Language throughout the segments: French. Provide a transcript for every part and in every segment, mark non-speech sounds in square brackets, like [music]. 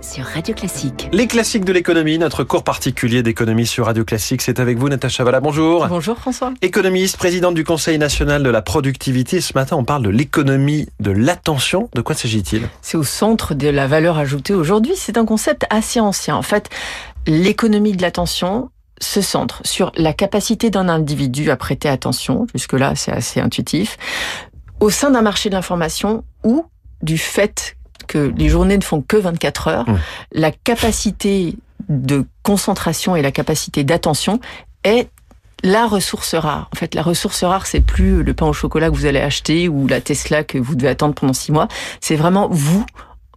sur Radio Classique. Les classiques de l'économie, notre cours particulier d'économie sur Radio Classique, c'est avec vous Natacha Valla. Bonjour. Bonjour François. Économiste, présidente du Conseil national de la productivité. Ce matin, on parle de l'économie de l'attention. De quoi s'agit-il? C'est au centre de la valeur ajoutée aujourd'hui. C'est un concept assez ancien. En fait, l'économie de l'attention, se centre sur la capacité d'un individu à prêter attention, jusque-là c'est assez intuitif, au sein d'un marché de l'information ou du fait que les journées ne font que 24 heures, Mmh. la capacité de concentration et la capacité d'attention est la ressource rare. En fait, la ressource rare, c'est plus le pain au chocolat que vous allez acheter ou la Tesla que vous devez attendre pendant six mois. C'est vraiment vous.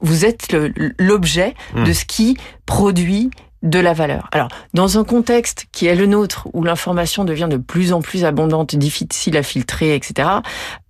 Vous êtes l'objet Mmh. de ce qui produit de la valeur. Alors, dans un contexte qui est le nôtre, où l'information devient de plus en plus abondante, difficile à filtrer, etc.,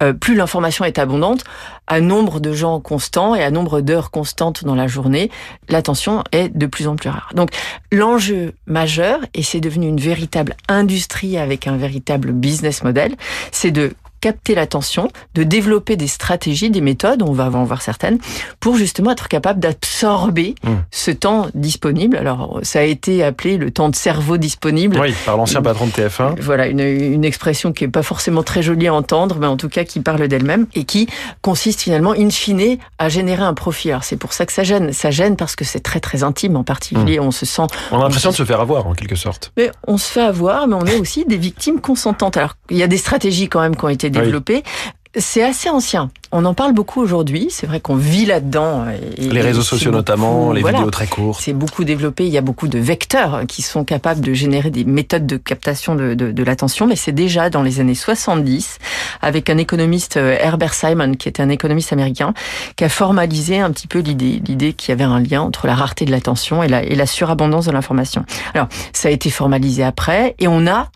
euh, plus l'information est abondante, à nombre de gens constants et à nombre d'heures constantes dans la journée, l'attention est de plus en plus rare. Donc, l'enjeu majeur, et c'est devenu une véritable industrie avec un véritable business model, c'est de capter l'attention, de développer des stratégies, des méthodes, on va en voir certaines, pour justement être capable d'absorber Mmh. ce temps disponible. Alors, ça a été appelé le temps de cerveau disponible. Oui, par l'ancien patron de TF1. Voilà, une, une expression qui est pas forcément très jolie à entendre, mais en tout cas qui parle d'elle-même et qui consiste finalement, in fine, à générer un profit. Alors c'est pour ça que ça gêne. Ça gêne parce que c'est très très intime en particulier. On se sent On a l'impression de se faire avoir en quelque sorte. mais on se fait avoir, mais on est aussi des victimes consentantes. Alors, il y a des stratégies quand même qui ont été développées. C'est assez ancien. On en parle beaucoup aujourd'hui. C'est vrai qu'on vit là-dedans. Les réseaux sociaux beaucoup- notamment, les voilà. vidéos très courtes. C'est beaucoup développé. Il y a beaucoup de vecteurs qui sont capables de générer des méthodes de captation de, de, de l'attention, mais c'est déjà dans les années 70 avec un économiste euh, Herbert Simon, qui était un économiste américain, qui a formalisé un petit peu l'idée, l'idée qu'il y avait un lien entre la rareté de l'attention et la, et la surabondance de l'information. Alors, ça a été formalisé après, et on a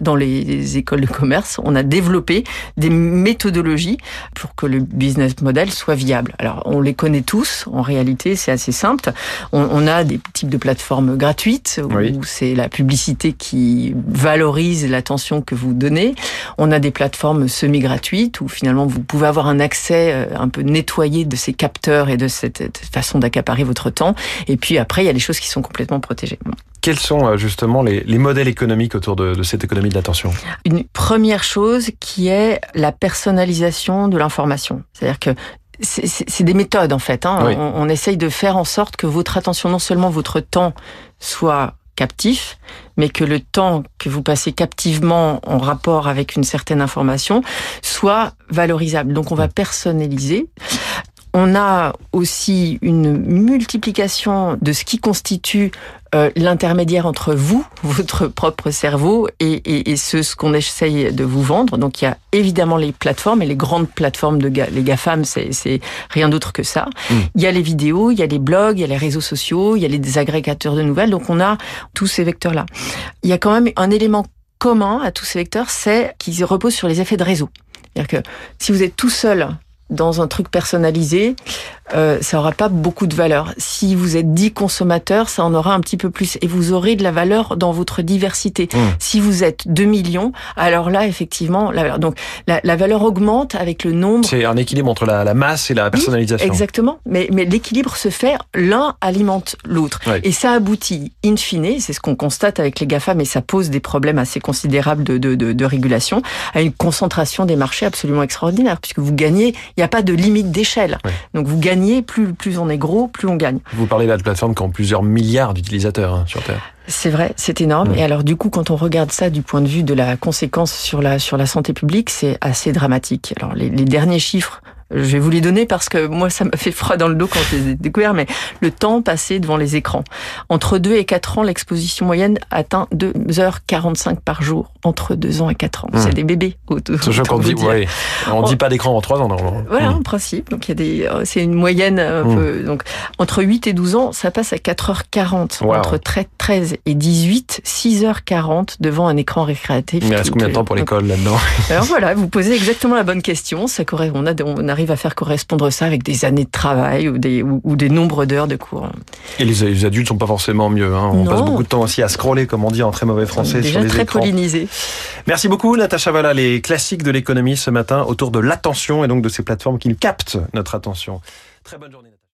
dans les écoles de commerce, on a développé des méthodologies pour que le business model soit viable. Alors, on les connaît tous. En réalité, c'est assez simple. On, on a des types de plateformes gratuites où Oui. c'est la publicité qui valorise l'attention que vous donnez. On a des plateformes semi-gratuites où finalement vous pouvez avoir un accès euh, un peu nettoyé de ces capteurs et de cette cette façon d'accaparer votre temps. Et puis après, il y a les choses qui sont complètement protégées. Quels sont euh, justement les, les modèles économiques autour de, de cette économie de l'attention? Une première chose qui est la personnalisation de l'information. C'est-à-dire que c'est- des méthodes en fait. Hein. Oui. On, on essaye de faire en sorte que votre attention, non seulement votre temps, soit captif, mais que le temps que vous passez captivement en rapport avec une certaine information soit valorisable. Donc on va personnaliser. On a aussi une multiplication de ce qui constitue euh, l'intermédiaire entre vous, [laughs] votre propre cerveau, et, et, et ce, ce qu'on essaye de vous vendre. Donc il y a évidemment les plateformes, et les grandes plateformes de ga- les GAFAM, c'est rien d'autre que ça. Mm. Il y a les vidéos, il y a les blogs, il y a les réseaux sociaux, il y a les désagrégateurs de nouvelles. Donc on a tous ces vecteurs-là. Il y a quand même un élément commun à tous ces vecteurs, c'est qu'ils reposent sur les effets de réseau. C'est-à-dire que si vous êtes tout seul dans un truc personnalisé, euh, ça aura pas beaucoup de valeur. Si vous êtes dit consommateur, ça en aura un petit peu plus et vous aurez de la valeur dans votre diversité. Mmh. Si vous êtes 2 millions, alors là effectivement, la valeur. donc la, la valeur augmente avec le nombre. C'est un équilibre entre la, la masse et la personnalisation. Exactement, mais, mais l'équilibre se fait, l'un alimente l'autre. Et ça aboutit, in fine, c'est ce qu'on constate avec les GAFA, mais ça pose des problèmes assez considérables de, de, de, de régulation, à une concentration des marchés absolument extraordinaire, puisque vous gagnez, il n'y a pas de limite d'échelle. Donc vous gagnez, plus, plus on est gros, plus on gagne. Vous parlez là de plateformes qui ont plusieurs milliards d'utilisateurs hein, sur Terre. C'est vrai, c'est énorme. Mm. Et alors du coup, quand on regarde ça du point de vue de la conséquence sur la, sur la santé publique, c'est assez dramatique. Alors les, les derniers chiffres, je vais vous les donner parce que moi, ça m'a fait froid dans le dos quand je les ai découverts, mais le temps passé devant les écrans. Entre 2 et 4 ans, l'exposition moyenne atteint 2h45 par jour. Entre 2 ans et 4 ans. Mm. C'est des bébés. autant qu'on dit, ouais, on On- dit pas d'écran en 3 ans normalement. Voilà, Mmh. en principe. Donc il y a des, euh, c'est une moyenne un Mm. peu. Donc entre 8 et 12 ans, ça passe à 4h40. Wow. Entre 13 et 18, 6h40 devant un écran récréatif. Il reste combien de temps pour l'école là-dedans? Alors voilà, vous posez exactement la bonne question. Ça corre- on, a, on arrive à faire correspondre ça avec des années de travail ou des, ou, ou des nombres d'heures de cours. Et les, les adultes sont pas forcément mieux. Hein. On Non. passe beaucoup de temps aussi à scroller, comme on dit en très mauvais français, Déjà sur les très écrans. pollinisé. Merci beaucoup, Natacha Valla. Les classiques de l'économie ce matin autour de l'attention et donc de ces plateformes qui nous captent notre attention. Très bonne journée.